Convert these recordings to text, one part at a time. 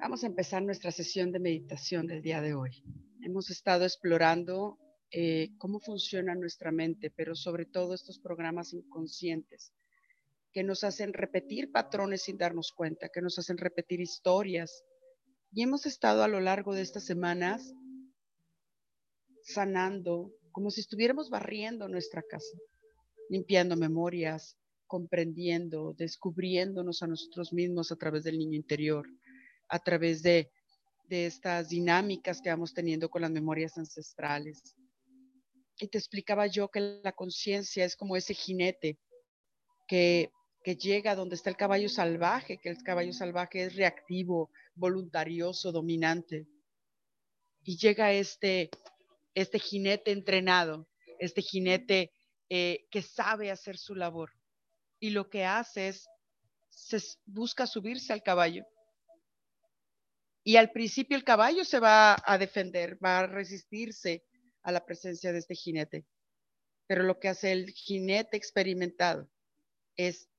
Vamos a empezar nuestra sesión de meditación del día de hoy. Hemos estado explorando eh, cómo funciona nuestra mente, pero sobre todo estos programas inconscientes que nos hacen repetir patrones sin darnos cuenta, que nos hacen repetir historias. Y hemos estado a lo largo de estas semanas sanando, como si estuviéramos barriendo nuestra casa, limpiando memorias, comprendiendo, descubriéndonos a nosotros mismos a través del niño interior, a través de, estas dinámicas que vamos teniendo con las memorias ancestrales. Y te explicaba yo que la conciencia es como ese jinete que, que llega donde está el caballo salvaje, que el caballo salvaje es reactivo, voluntarioso, dominante. Y llega este, este jinete entrenado, este jinete eh, que sabe hacer su labor. Y lo que hace es, se busca subirse al caballo y al principio el caballo se va a defender, va a resistirse a la presencia de este jinete. Pero lo que hace el jinete experimentado es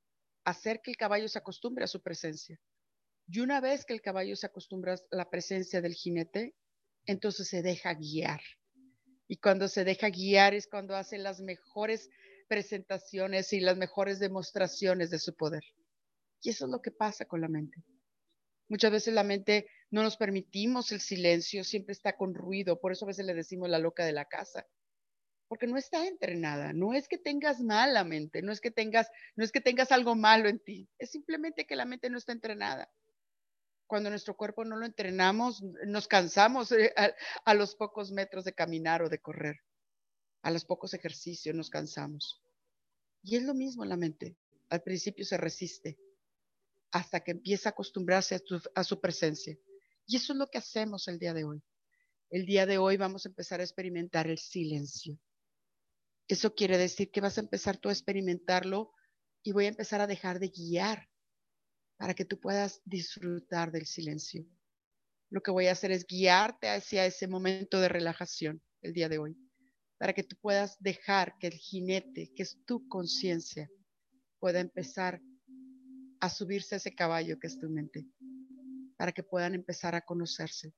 hacer que el caballo se acostumbre a su presencia. Y una vez que el caballo se acostumbra a la presencia del jinete, entonces se deja guiar. Y cuando se deja guiar es cuando hace las mejores presentaciones y las mejores demostraciones de su poder. Y eso es lo que pasa con la mente. Muchas veces la mente no nos permitimos el silencio, siempre está con ruido, por eso a veces le decimos la loca de la casa, porque no está entrenada, no es que tengas mala mente, no es que tengas, no es que tengas algo malo en ti, es simplemente que la mente no está entrenada. Cuando nuestro cuerpo no lo entrenamos, nos cansamos eh, a, a los pocos metros de caminar o de correr, a los pocos ejercicios nos cansamos. Y es lo mismo la mente, al principio se resiste, hasta que empieza a acostumbrarse a, su presencia. Y eso es lo que hacemos el día de hoy. El día de hoy vamos a empezar a experimentar el silencio. Eso quiere decir que vas a empezar tú a experimentarlo y voy a empezar a dejar de guiar para que tú puedas disfrutar del silencio. Lo que voy a hacer es guiarte hacia ese momento de relajación el día de hoy, para que tú puedas dejar que el jinete, que es tu conciencia, pueda empezar a subirse a ese caballo que es tu mente, para que puedan empezar a conocerse,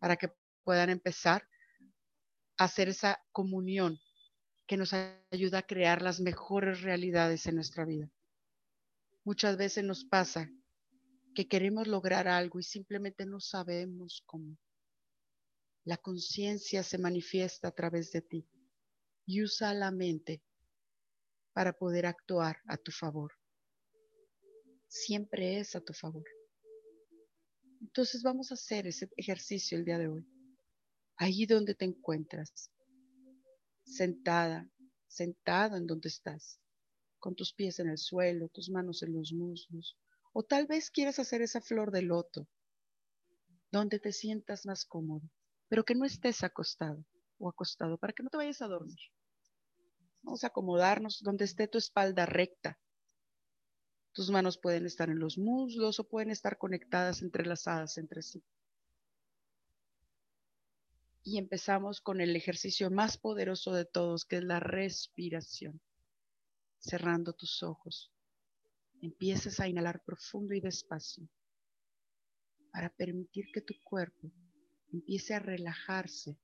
para que puedan empezar a hacer esa comunión que nos ayuda a crear las mejores realidades en nuestra vida. Muchas veces nos pasa que queremos lograr algo y simplemente no sabemos cómo. La conciencia se manifiesta a través de ti y usa la mente para poder actuar a tu favor siempre es a tu favor. Entonces vamos a hacer ese ejercicio el día de hoy. Ahí donde te encuentras, sentada, sentado en donde estás, con tus pies en el suelo, tus manos en los muslos, o tal vez quieras hacer esa flor de loto, donde te sientas más cómodo, pero que no estés acostado o acostado para que no te vayas a dormir. Vamos a acomodarnos donde esté tu espalda recta, tus manos pueden estar en los muslos o pueden estar conectadas, entrelazadas entre sí. Y empezamos con el ejercicio más poderoso de todos, que es la respiración. Cerrando tus ojos. Empiezas a inhalar profundo y despacio para permitir que tu cuerpo empiece a relajarse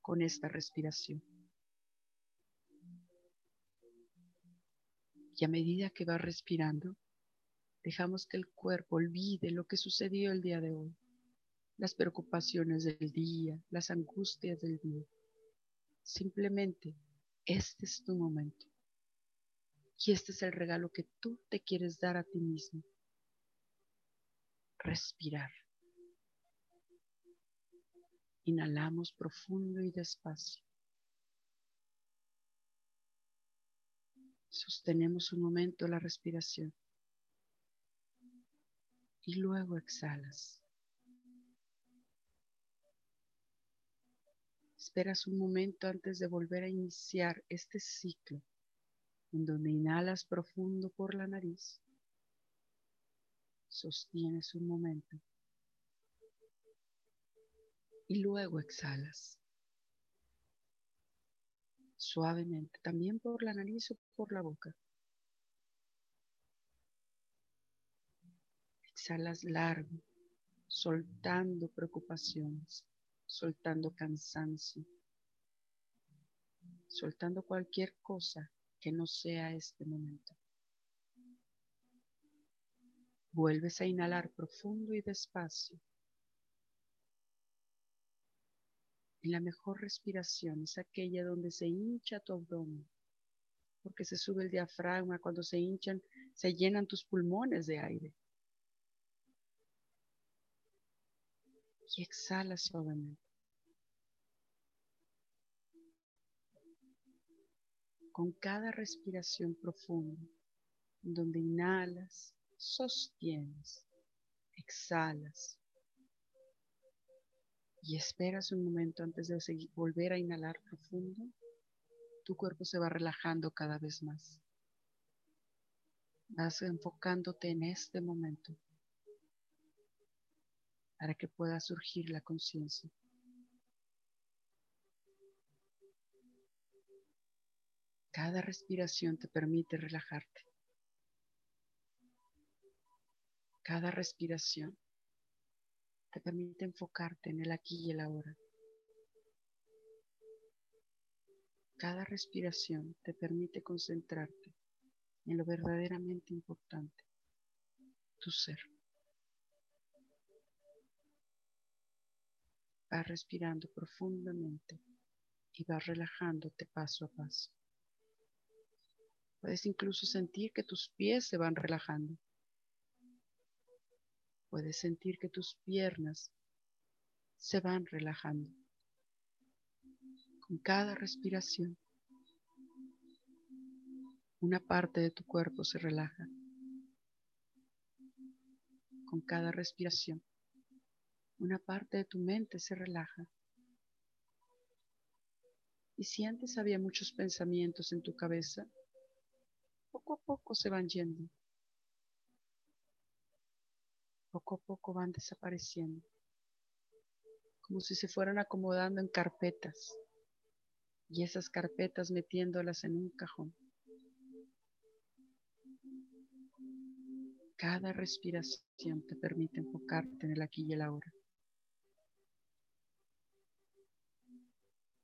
con esta respiración. Y a medida que va respirando, dejamos que el cuerpo olvide lo que sucedió el día de hoy, las preocupaciones del día, las angustias del día. Simplemente, este es tu momento. Y este es el regalo que tú te quieres dar a ti mismo. Respirar. Inhalamos profundo y despacio. Sostenemos un momento la respiración y luego exhalas. Esperas un momento antes de volver a iniciar este ciclo en donde inhalas profundo por la nariz, sostienes un momento y luego exhalas suavemente, también por la nariz o por la boca. Exhalas largo, soltando preocupaciones, soltando cansancio, soltando cualquier cosa que no sea este momento. Vuelves a inhalar profundo y despacio. Y la mejor respiración es aquella donde se hincha tu abdomen, porque se sube el diafragma, cuando se hinchan, se llenan tus pulmones de aire. Y exhala suavemente. Con cada respiración profunda, donde inhalas, sostienes, exhalas y esperas un momento antes de volver a inhalar profundo, tu cuerpo se va relajando cada vez más. Vas enfocándote en este momento para que pueda surgir la conciencia. Cada respiración te permite relajarte. Cada respiración te permite enfocarte en el aquí y el ahora. Cada respiración te permite concentrarte en lo verdaderamente importante, tu ser. Vas respirando profundamente y vas relajándote paso a paso. Puedes incluso sentir que tus pies se van relajando. Puedes sentir que tus piernas se van relajando. Con cada respiración, una parte de tu cuerpo se relaja. Con cada respiración, una parte de tu mente se relaja. Y si antes había muchos pensamientos en tu cabeza, poco a poco se van yendo poco a poco van desapareciendo, como si se fueran acomodando en carpetas y esas carpetas metiéndolas en un cajón. Cada respiración te permite enfocarte en el aquí y el ahora.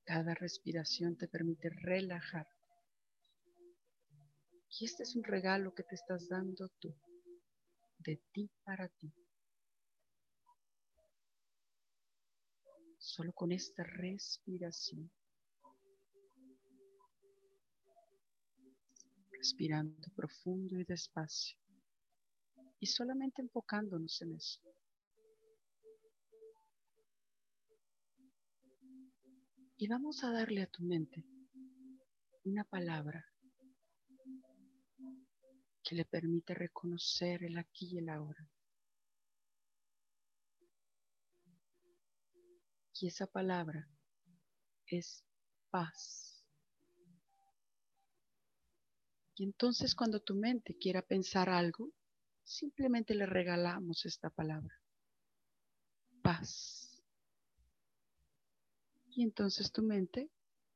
Cada respiración te permite relajar. Y este es un regalo que te estás dando tú de ti para ti. Solo con esta respiración. Respirando profundo y despacio. Y solamente enfocándonos en eso. Y vamos a darle a tu mente una palabra que le permite reconocer el aquí y el ahora. Y esa palabra es paz. Y entonces cuando tu mente quiera pensar algo, simplemente le regalamos esta palabra. Paz. Y entonces tu mente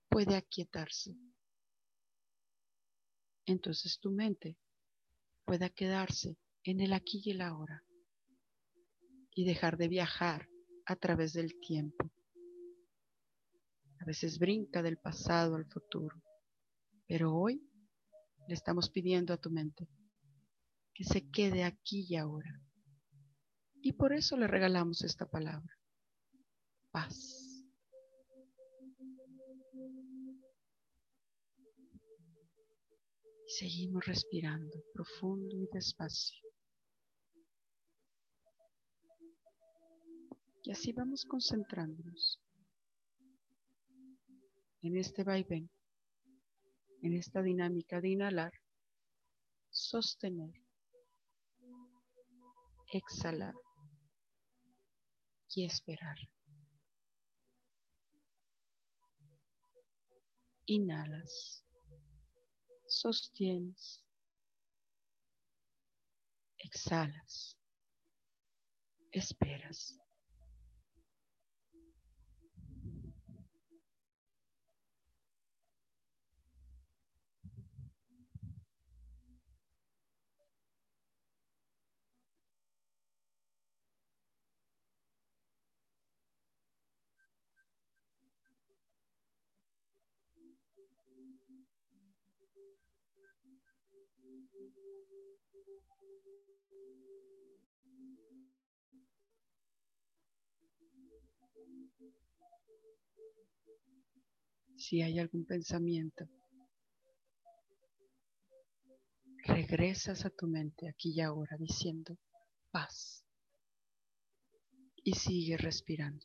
puede aquietarse. Entonces tu mente pueda quedarse en el aquí y el ahora y dejar de viajar a través del tiempo. A veces brinca del pasado al futuro, pero hoy le estamos pidiendo a tu mente que se quede aquí y ahora. Y por eso le regalamos esta palabra, paz. Seguimos respirando profundo y despacio. Y así vamos concentrándonos en este vaivén, en esta dinámica de inhalar, sostener, exhalar y esperar. Inhalas sostienes, exhalas, esperas. Si hay algún pensamiento, regresas a tu mente aquí y ahora diciendo paz y sigue respirando.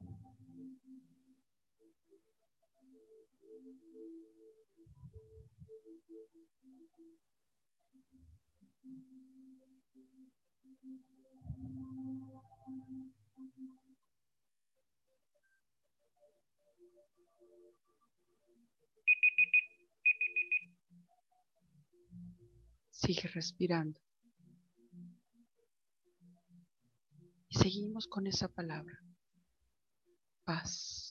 Sigue respirando. Y seguimos con esa palabra. Paz.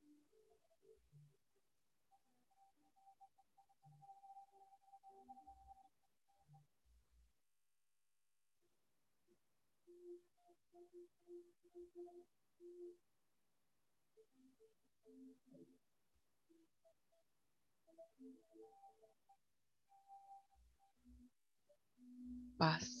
Paz.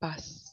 Passe.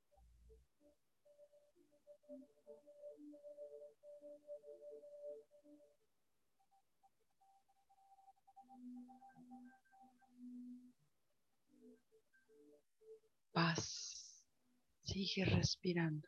Paz. Sigue respirando.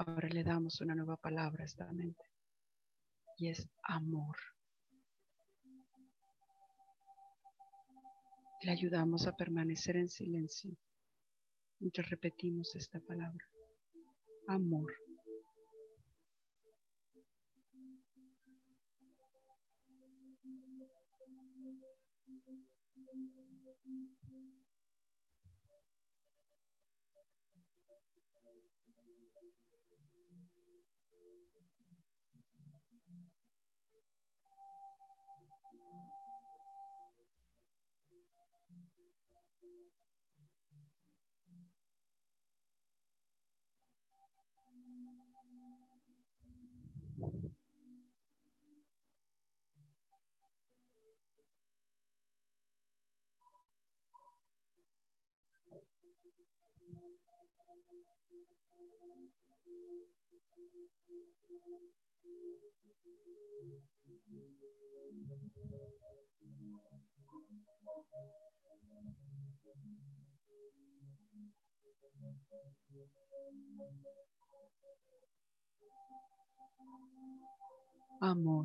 Ahora le damos una nueva palabra a esta mente y es amor. Le ayudamos a permanecer en silencio mientras repetimos esta palabra. Amor. Amor.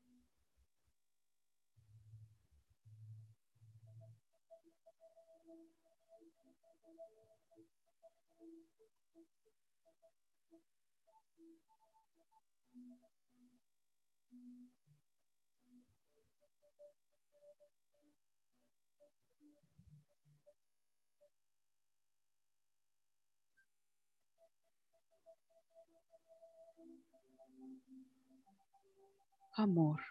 Amor.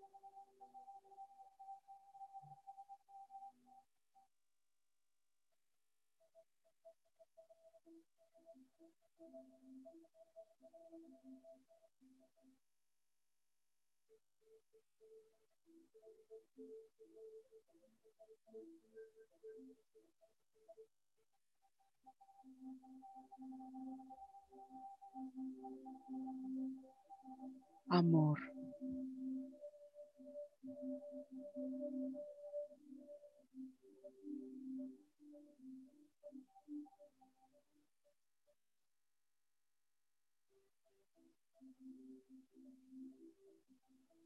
Amor.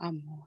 Amor.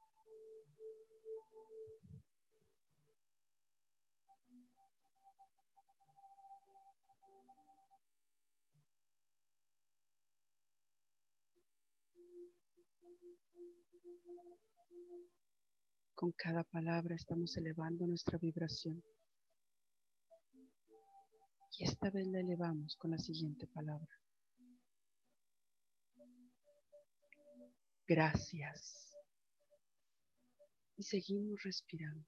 Con cada palabra estamos elevando nuestra vibración. Y esta vez la elevamos con la siguiente palabra. Gracias. Y seguimos respirando.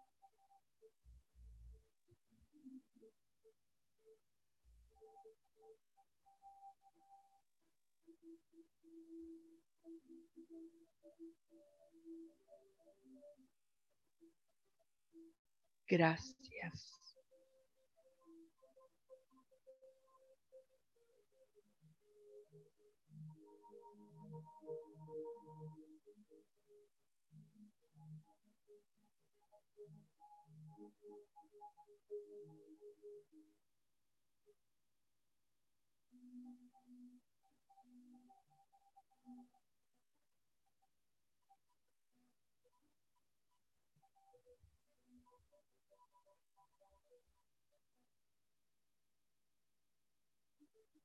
Gracias.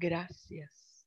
Gracias.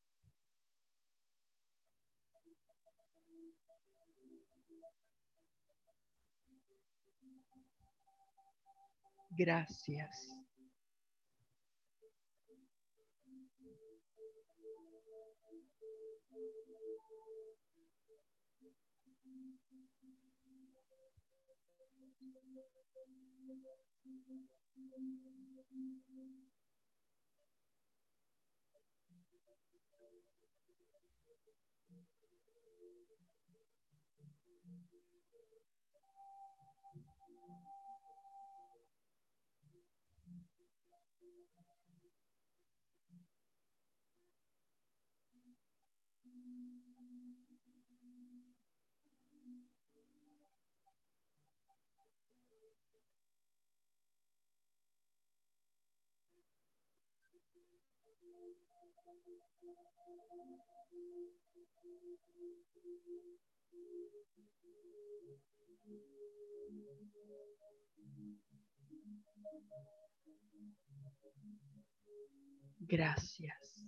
Gracias. Gracias.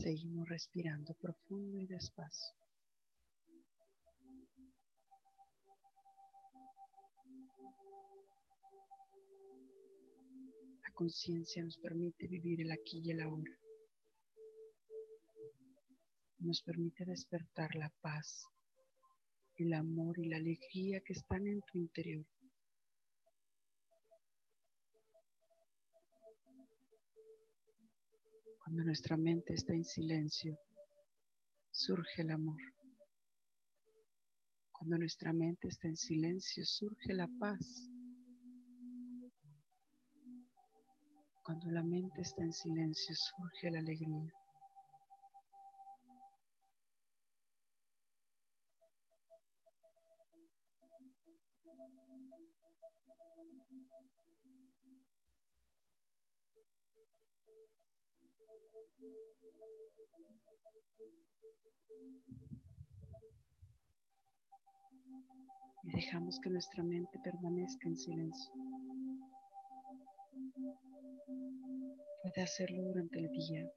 Seguimos respirando profundo y despacio. La conciencia nos permite vivir el aquí y el ahora. Nos permite despertar la paz, el amor y la alegría que están en tu interior. Cuando nuestra mente está en silencio, surge el amor. Cuando nuestra mente está en silencio, surge la paz. Cuando la mente está en silencio, surge la alegría. Y dejamos que nuestra mente permanezca en silencio. Puede hacerlo durante el día.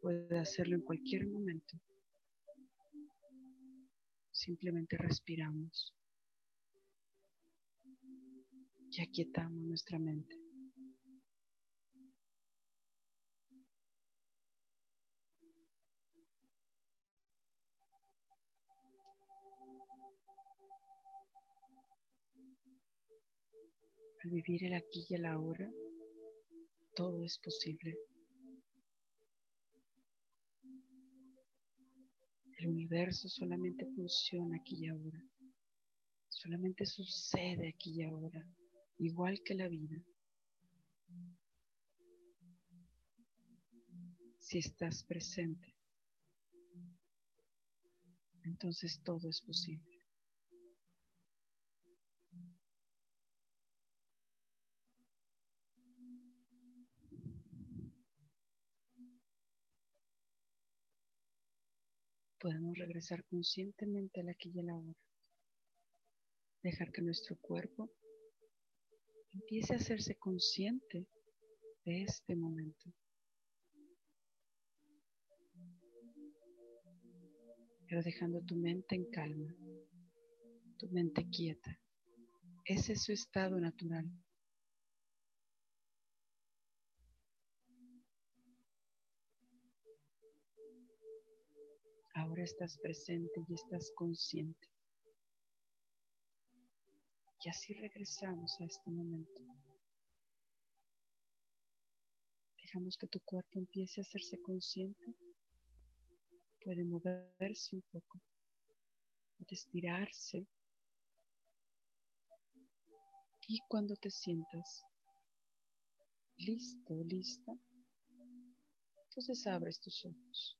Puede hacerlo en cualquier momento. Simplemente respiramos y aquietamos nuestra mente. Vivir el aquí y el ahora, todo es posible. El universo solamente funciona aquí y ahora. Solamente sucede aquí y ahora, igual que la vida. Si estás presente, entonces todo es posible. Podemos regresar conscientemente al aquí y a la hora. Dejar que nuestro cuerpo empiece a hacerse consciente de este momento. Pero dejando tu mente en calma, tu mente quieta. Ese es su estado natural. Ahora estás presente y estás consciente. Y así regresamos a este momento. Dejamos que tu cuerpo empiece a hacerse consciente. Puede moverse un poco, puede estirarse. Y cuando te sientas listo, lista, Entonces abres tus ojos.